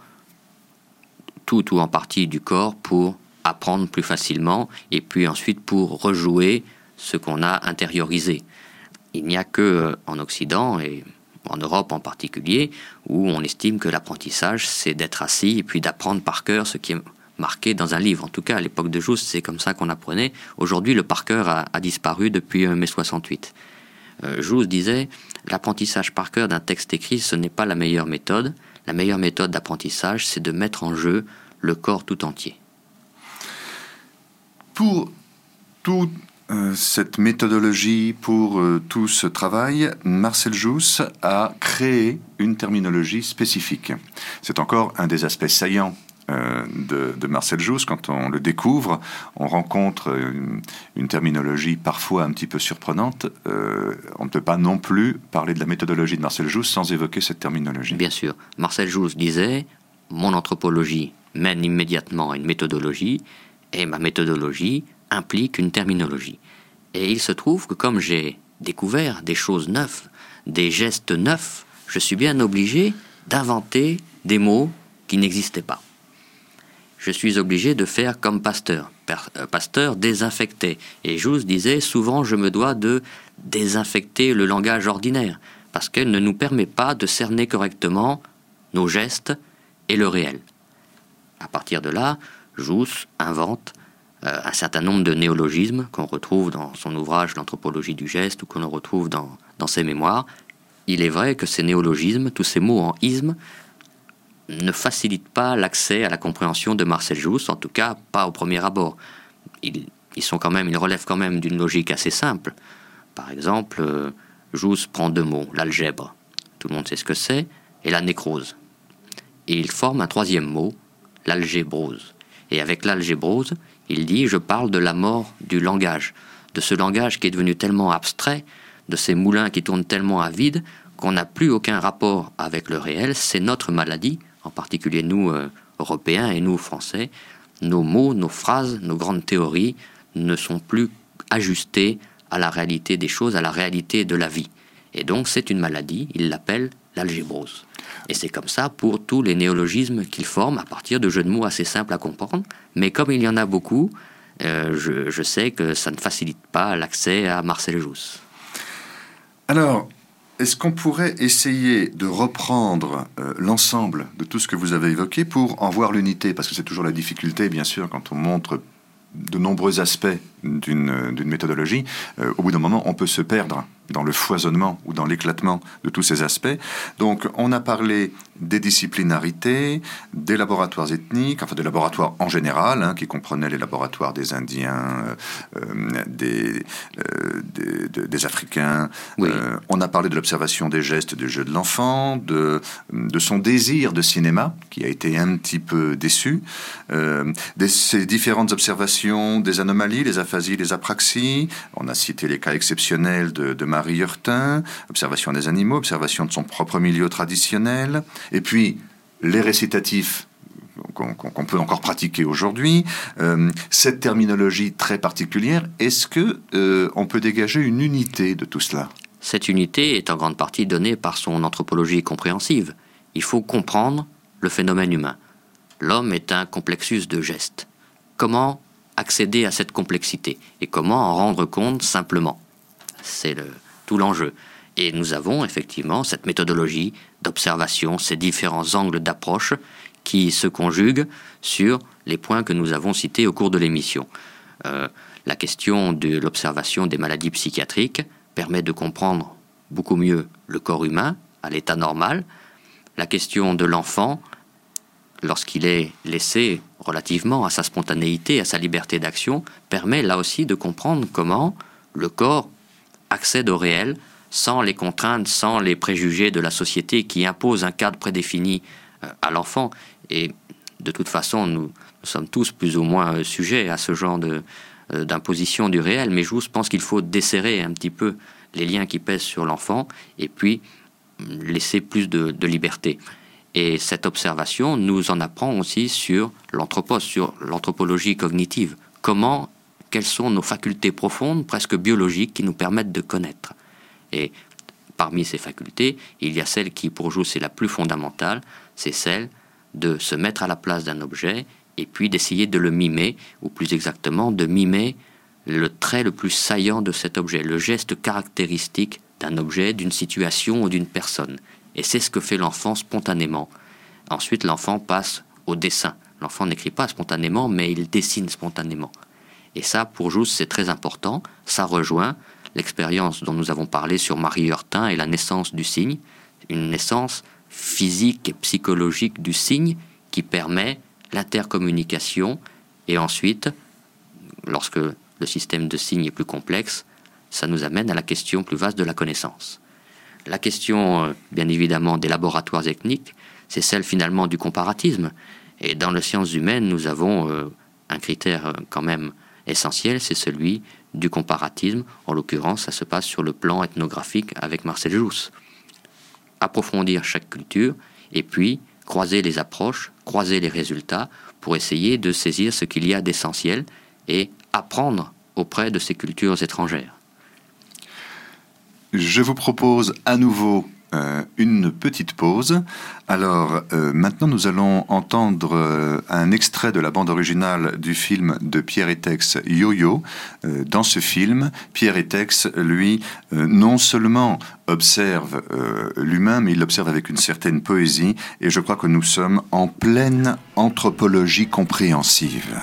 tout ou en partie du corps, pour apprendre plus facilement et puis ensuite pour rejouer ce qu'on a intériorisé. Il n'y a que euh, en Occident et en Europe en particulier où on estime que l'apprentissage c'est d'être assis et puis d'apprendre par cœur ce qui est marqué dans un livre. En tout cas, à l'époque de Jousse, c'est comme ça qu'on apprenait. Aujourd'hui, le par cœur a, disparu depuis euh, mai 68. Euh, disait l'apprentissage par cœur d'un texte écrit, ce n'est pas la meilleure méthode. La meilleure méthode d'apprentissage, c'est de mettre en jeu le corps tout entier. Pour toute euh, cette méthodologie, pour euh, tout ce travail, Marcel Jousse a créé une terminologie spécifique. C'est encore un des aspects saillants euh, de, Marcel Jousse. Quand on le découvre, on rencontre une, terminologie parfois un petit peu surprenante. on ne peut pas non plus parler de la méthodologie de Marcel Jousse sans évoquer cette terminologie. Bien sûr. Marcel Jousse disait Mon anthropologie mène immédiatement à une méthodologie et ma méthodologie implique une terminologie. Et il se trouve que comme j'ai découvert des choses neuves, des gestes neufs, je suis bien obligé d'inventer des mots qui n'existaient pas. Je suis obligé de faire comme Pasteur. Euh, Pasteur désinfectait. Et Jousse disait souvent je me dois de désinfecter le langage ordinaire, parce qu'elle ne nous permet pas de cerner correctement nos gestes et le réel. À partir de là, Jousse invente euh, un certain nombre de néologismes qu'on retrouve dans son ouvrage L'anthropologie du geste ou qu'on retrouve dans, dans ses mémoires. Il est vrai que ces néologismes, tous ces mots en isme, ne facilitent pas l'accès à la compréhension de Marcel Jousse, en tout cas pas au premier abord. Ils, ils sont quand même, ils relèvent quand même d'une logique assez simple. Par exemple, euh, Jousse prend deux mots, l'algèbre, tout le monde sait ce que c'est, et la nécrose. Et il forme un troisième mot, l'algébrose. Et avec l'algébrose, il dit Je parle de la mort du langage, de ce langage qui est devenu tellement abstrait, de ces moulins qui tournent tellement à vide qu'on n'a plus aucun rapport avec le réel. C'est notre maladie, en particulier nous, euh, Européens et nous, Français. Nos mots, nos phrases, nos grandes théories ne sont plus ajustés à la réalité des choses, à la réalité de la vie. Et donc c'est une maladie, il l'appelle l'algébrose. Et c'est comme ça pour tous les néologismes qu'il forme à partir de jeux de mots assez simples à comprendre. Mais comme il y en a beaucoup, euh, je, sais que ça ne facilite pas l'accès à Marcel Jousse. Alors, est-ce qu'on pourrait essayer de reprendre euh, l'ensemble de tout ce que vous avez évoqué pour en voir l'unité? Parce que c'est toujours la difficulté, bien sûr, quand on montre de nombreux aspects d'une méthodologie, euh, au bout d'un moment, on peut se perdre dans le foisonnement ou dans l'éclatement de tous ces aspects. Donc, on a parlé des disciplinarités, des laboratoires ethniques, enfin des laboratoires en général, hein, qui comprenaient les laboratoires des Indiens, euh, euh, des, des, Africains. on a parlé de l'observation des gestes du jeu de l'enfant, de, de son désir de cinéma, qui a été un petit peu déçu, de ces différentes observations des anomalies, les aphasies, les apraxies. On a cité les cas exceptionnels de, de Marie Hurtin, observation des animaux, observation de son propre milieu traditionnel, et puis les récitatifs qu'on peut encore pratiquer aujourd'hui. Euh, cette terminologie très particulière, est-ce que euh, on peut dégager une unité de tout cela? Cette unité est en grande partie donnée par son anthropologie compréhensive. Il faut comprendre le phénomène humain. L'homme est un complexus de gestes. Comment accéder à cette complexité? Et comment en rendre compte simplement? C'est le, tout l'enjeu. Et nous avons effectivement cette méthodologie d'observation, ces différents angles d'approche qui se conjuguent sur les points que nous avons cités au cours de l'émission. Euh, la question de l'observation des maladies psychiatriques permet de comprendre beaucoup mieux le corps humain à l'état normal. La question de l'enfant, lorsqu'il est laissé relativement à sa spontanéité, à sa liberté d'action, permet là aussi de comprendre comment le corps accède au réel sans les contraintes, sans les préjugés de la société qui impose un cadre prédéfini euh, à l'enfant. Et de toute façon, nous, sommes tous plus ou moins euh, sujets à ce genre de, d'imposition du réel, mais Jousse pense qu'il faut desserrer un petit peu les liens qui pèsent sur l'enfant et puis laisser plus de, liberté. Et cette observation nous en apprend aussi sur l'anthropos, sur l'anthropologie cognitive. Comment, quelles sont nos facultés profondes, presque biologiques, qui nous permettent de connaître. Et parmi ces facultés, il y a celle qui, pour Jousse, est la plus fondamentale, c'est celle de se mettre à la place d'un objet et puis d'essayer de le mimer, ou plus exactement de mimer le trait le plus saillant de cet objet, le geste caractéristique d'un objet, d'une situation ou d'une personne. Et c'est ce que fait l'enfant spontanément. Ensuite, l'enfant passe au dessin. L'enfant n'écrit pas spontanément, mais il dessine spontanément. Et ça, pour Jousse, c'est très important. Ça rejoint l'expérience dont nous avons parlé sur Marie Hurtin et la naissance du signe, une naissance physique et psychologique du signe qui permet l'intercommunication et ensuite, lorsque le système de signes est plus complexe, ça nous amène à la question plus vaste de la connaissance. La question, euh, bien évidemment, des laboratoires techniques, c'est celle finalement du comparatisme. Et dans les sciences humaines, nous avons euh, un critère euh, quand même essentiel, c'est celui du comparatisme. En l'occurrence, ça se passe sur le plan ethnographique avec Marcel Jousse. Approfondir chaque culture et puis croiser les approches, croiser les résultats pour essayer de saisir ce qu'il y a d'essentiel et apprendre auprès de ces cultures étrangères. Je vous propose à nouveau euh, une petite pause. Alors euh, maintenant nous allons entendre euh, un extrait de la bande originale du film de Pierre Etex Yo-Yo. dans ce film, Pierre Etex, lui, non seulement observe l'humain, mais il l'observe avec une certaine poésie, et je crois que nous sommes en pleine anthropologie compréhensive.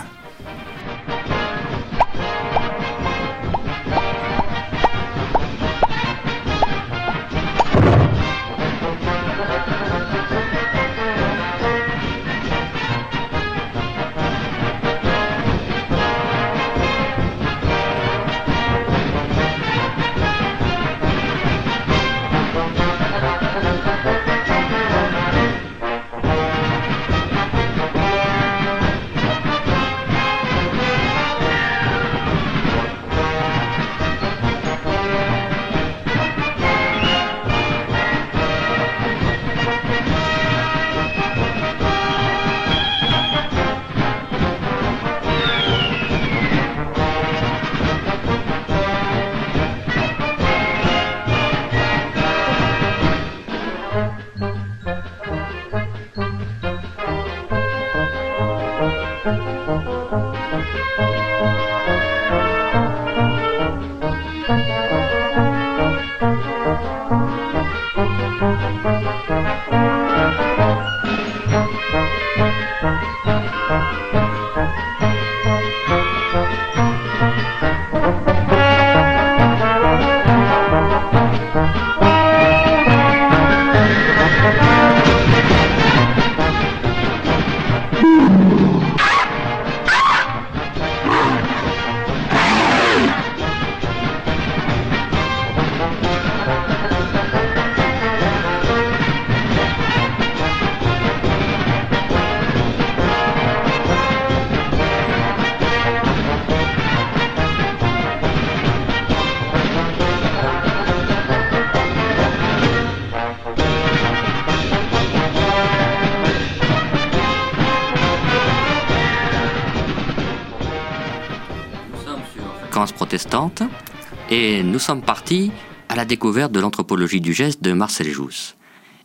Et nous sommes partis à la découverte de l'anthropologie du geste de Marcel Jousse.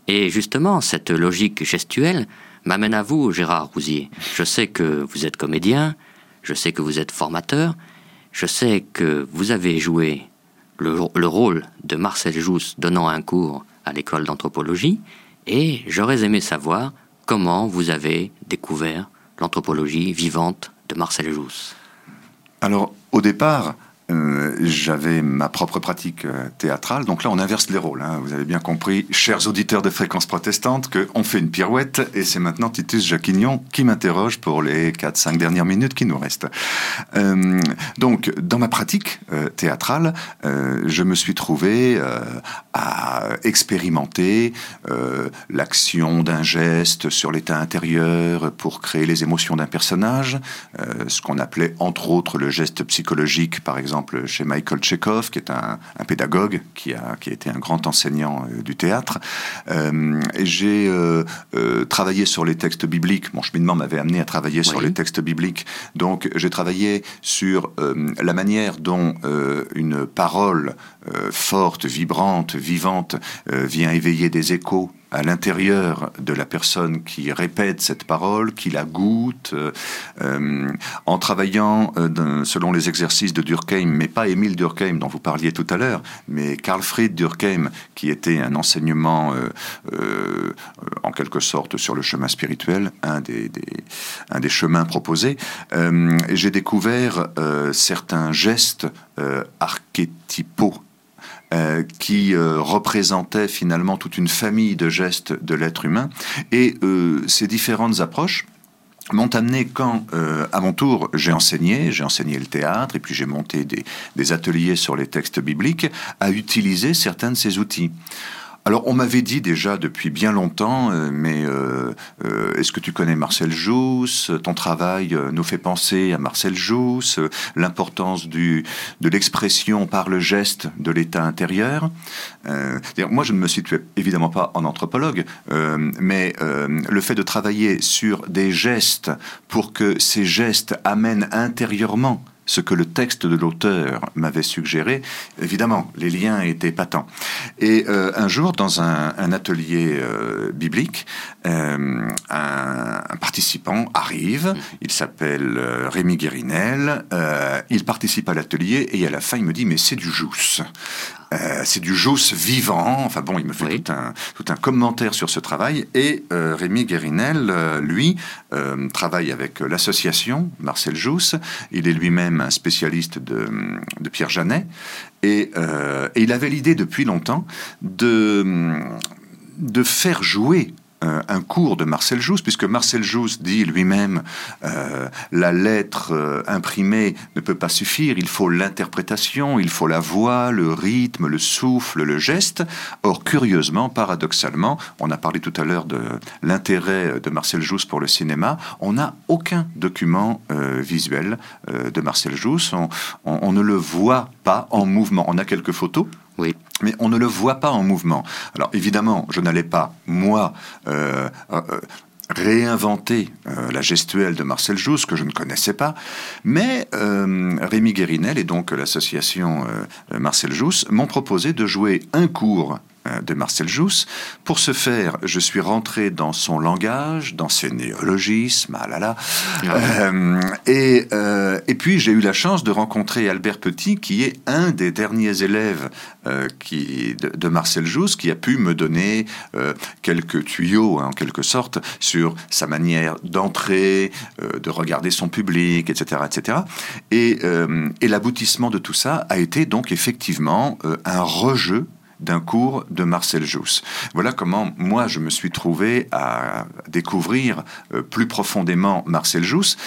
Et justement, cette logique gestuelle m'amène à vous, Gérard Rousier. Je sais que vous êtes comédien, je sais que vous êtes formateur, je sais que vous avez joué le, le rôle de Marcel Jousse donnant un cours à l'école d'anthropologie, et j'aurais aimé savoir comment vous avez découvert l'anthropologie vivante de Marcel Jousse. Alors, au départ, euh, j'avais ma propre pratique euh, théâtrale. Donc là, on inverse les rôles. Hein. Vous avez bien compris, chers auditeurs de fréquence protestante, qu'on fait une pirouette et c'est maintenant Titus Jacquignon qui m'interroge pour les 4-5 dernières minutes qui nous restent. Euh, donc, dans ma pratique théâtrale, je me suis trouvé à expérimenter l'action d'un geste sur l'état intérieur pour créer les émotions d'un personnage, ce qu'on appelait entre autres le geste psychologique, par exemple chez Michael Chekhov, qui est un, pédagogue qui a, qui a été un grand enseignant euh, du théâtre. Euh, j'ai euh, travaillé sur les textes bibliques. Mon cheminement m'avait amené à travailler sur les textes bibliques. Donc j'ai travaillé sur la manière dont une parole forte, vibrante, vivante vient éveiller des échos à l'intérieur de la personne qui répète cette parole, qui la goûte, euh, euh, en travaillant euh, selon les exercices de Durkheim, mais pas Émile Durkheim dont vous parliez tout à l'heure, mais Karl Fried Durkheim, qui était un enseignement en quelque sorte sur le chemin spirituel, un des, des un des chemins proposés. J'ai découvert certains gestes archétypaux euh, qui euh, représentait finalement toute une famille de gestes de l'être humain. Et euh, ces différentes approches m'ont amené quand, à mon tour, j'ai enseigné, j'ai enseigné le théâtre, et puis j'ai monté des, des, ateliers sur les textes bibliques, à utiliser certains de ces outils. Alors, on m'avait dit déjà depuis bien longtemps, euh, mais euh, euh, est-ce que tu connais Marcel Jousse? Ton travail nous fait penser à Marcel Jousse, l'importance de l'expression par le geste de l'état intérieur. moi, je ne me situe évidemment pas en anthropologue, mais le fait de travailler sur des gestes pour que ces gestes amènent intérieurement ce que le texte de l'auteur m'avait suggéré, évidemment, les liens étaient patents. Et euh, un jour, dans un, atelier euh, biblique, euh, un, participant arrive, il s'appelle Rémi Guérinel, il participe à l'atelier et à la fin, il me dit, mais c'est du jousse. Euh, c'est du Jousse vivant. Enfin bon, il me fait tout, un, tout un commentaire sur ce travail. Et euh, Rémi Guérinel, euh, lui, travaille avec l'association Marcel Jousse. Il est lui-même un spécialiste de, de Pierre Janet. Et, et il avait l'idée depuis longtemps de, de faire jouer euh, un cours de Marcel Jousse, puisque Marcel Jousse dit lui-même euh, la lettre euh, imprimée ne peut pas suffire, il faut l'interprétation, il faut la voix, le rythme, le souffle, le geste. Or, curieusement, paradoxalement, on a parlé tout à l'heure de l'intérêt de Marcel Jousse pour le cinéma, on n'a aucun document visuel de Marcel Jousse, on ne le voit pas en mouvement. On a quelques photos, Mais on ne le voit pas en mouvement. Alors évidemment, je n'allais pas, moi, euh, euh, réinventer euh, la gestuelle de Marcel Jousse, que je ne connaissais pas, mais Rémi Guérinel et donc l'association Marcel Jousse m'ont proposé de jouer un cours euh, de Marcel Jousse. Pour ce faire, je suis rentré dans son langage, dans ses néologismes, ah là là. Ah euh, et, euh, et puis j'ai eu la chance de rencontrer Albert Petit, qui est un des derniers élèves qui, de, Marcel Jousse, qui a pu me donner quelques tuyaux, hein, en quelque sorte, sur sa manière d'entrer, de regarder son public, etc. etc. Et, et l'aboutissement de tout ça a été donc effectivement un rejeu d'un cours de Marcel Jousse. Voilà comment moi je me suis trouvé à découvrir euh, plus profondément Marcel Jousse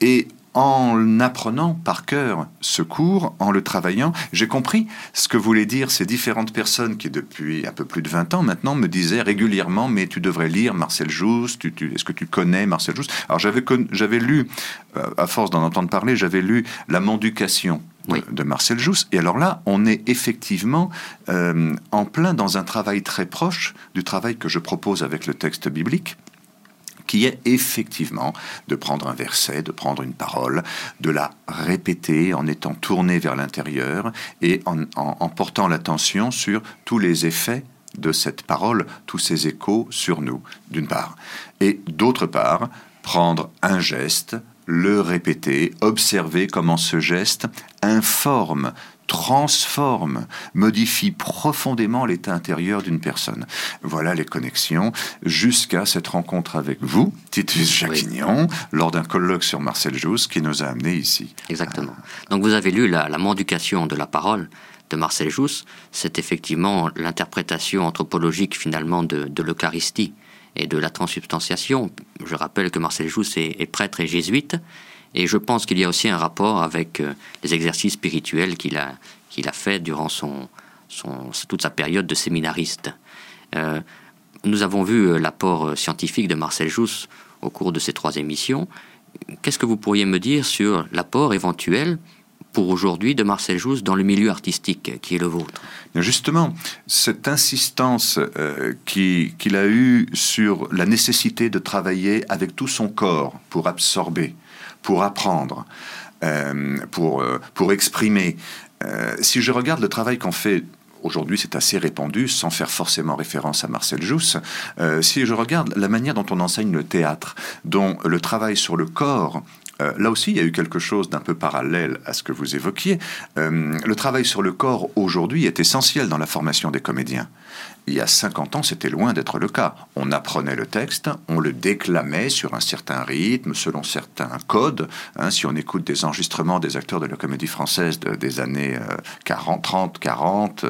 et en apprenant par cœur ce cours, en le travaillant, j'ai compris ce que voulaient dire ces différentes personnes qui, depuis un peu plus de 20 ans maintenant, me disaient régulièrement Mais tu devrais lire Marcel Jousse, est-ce que tu connais Marcel Jousse Alors j'avais lu, euh, à force d'en entendre parler, j'avais lu La Menducation de, Marcel Jousse. Et alors là, on est effectivement euh, en plein dans un travail très proche du travail que je propose avec le texte biblique qui est effectivement de prendre un verset, de prendre une parole, de la répéter en étant tourné vers l'intérieur et en, en portant l'attention sur tous les effets de cette parole, tous ces échos sur nous, d'une part. Et d'autre part, prendre un geste, le répéter, observer comment ce geste informe transforme, modifie profondément l'état intérieur d'une personne. Voilà les connexions jusqu'à cette rencontre avec vous, Titus Jacquignon, lors d'un colloque sur Marcel Jousse qui nous a amenés ici. Exactement. Donc vous avez lu la, la mendication de la parole de Marcel Jousse, c'est effectivement l'interprétation anthropologique finalement de, l'Eucharistie et de la transubstantiation. Je rappelle que Marcel Jousse est prêtre et jésuite, et je pense qu'il y a aussi un rapport avec euh, les exercices spirituels qu'il a, qu'il a fait durant son, son, toute sa période de séminariste. Euh, nous avons vu euh, l'apport scientifique de Marcel Jousse au cours de ces trois émissions. Qu'est-ce que vous pourriez me dire sur l'apport éventuel pour aujourd'hui de Marcel Jousse dans le milieu artistique qui est le vôtre? Justement, cette insistance qu'il a eue sur la nécessité de travailler avec tout son corps pour absorber, pour apprendre, euh, pour, euh, pour exprimer. Euh, si je regarde le travail qu'on fait aujourd'hui c'est assez répandu, sans faire forcément référence à Marcel Jousse, si je regarde la manière dont on enseigne le théâtre, dont le travail sur le corps, là aussi, il y a eu quelque chose d'un peu parallèle à ce que vous évoquiez. le travail sur le corps aujourd'hui est essentiel dans la formation des comédiens il y a 50 ans, c'était loin d'être le cas. On apprenait le texte, on le déclamait sur un certain rythme, selon certains codes. Hein, si on écoute des enregistrements des acteurs de la comédie française des années 40, 30, 40,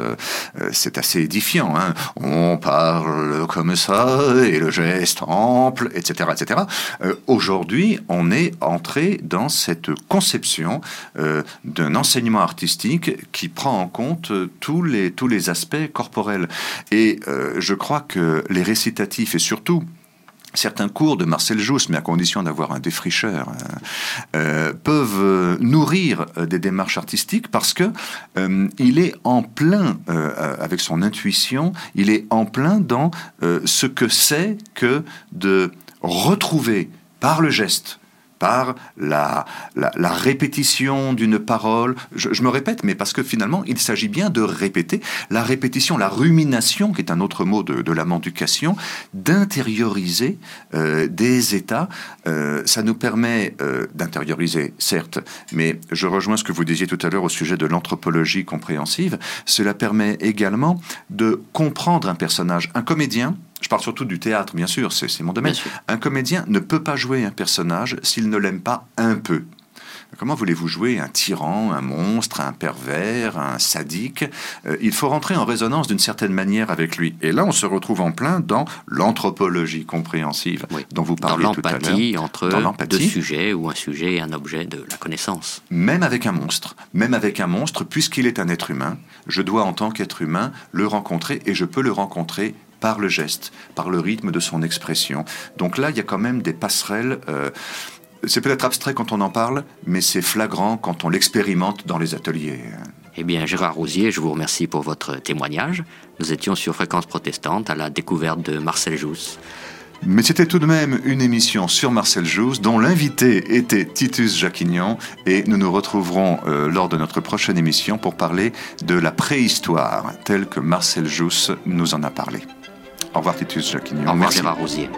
c'est assez édifiant. Hein. On parle comme ça, et le geste ample, etc. etc. Euh, aujourd'hui, on est entré dans cette conception euh, d'un enseignement artistique qui prend en compte tous les, tous les aspects corporels. Et et euh, je crois que les récitatifs et surtout certains cours de Marcel Jousse, mais à condition d'avoir un défricheur, euh, euh, peuvent nourrir des démarches artistiques parce que il est en plein avec son intuition, il est en plein dans ce que c'est que de retrouver par le geste, par la, répétition d'une parole. Je, me répète, mais parce que finalement, il s'agit bien de répéter. La répétition, la rumination, qui est un autre mot de, de la mendication, d'intérioriser euh, des états. Euh, ça nous permet euh, d'intérioriser, certes, mais je rejoins ce que vous disiez tout à l'heure au sujet de l'anthropologie compréhensive. Cela permet également de comprendre un personnage. Un comédien, je parle surtout du théâtre, bien sûr, c'est mon domaine. Un comédien ne peut pas jouer un personnage s'il ne l'aime pas un peu. Comment voulez-vous jouer un tyran, un monstre, un pervers, un sadique? Euh, Il faut rentrer en résonance d'une certaine manière avec lui. Et là, on se retrouve en plein dans l'anthropologie compréhensive dont vous parliez tout à l'heure. L'empathie entre deux sujets ou un sujet et un objet de la connaissance. Même avec un monstre, même avec un monstre, puisqu'il est un être humain, je dois en tant qu'être humain le rencontrer et je peux le rencontrer par le geste, par le rythme de son expression. Donc là, il y a quand même des passerelles. Euh, c'est peut-être abstrait quand on en parle, mais c'est flagrant quand on l'expérimente dans les ateliers. Eh bien, Gérard Rosier, je vous remercie pour votre témoignage. Nous étions sur Fréquence Protestante à la découverte de Marcel Jousse. Mais c'était tout de même une émission sur Marcel Jousse dont l'invité était Titus Jacquignon et nous nous retrouverons euh, lors de notre prochaine émission pour parler de la préhistoire telle que Marcel Jousse nous en a parlé. Au revoir Titus Jacquignon. Au revoir Merci. Gérard Rosier.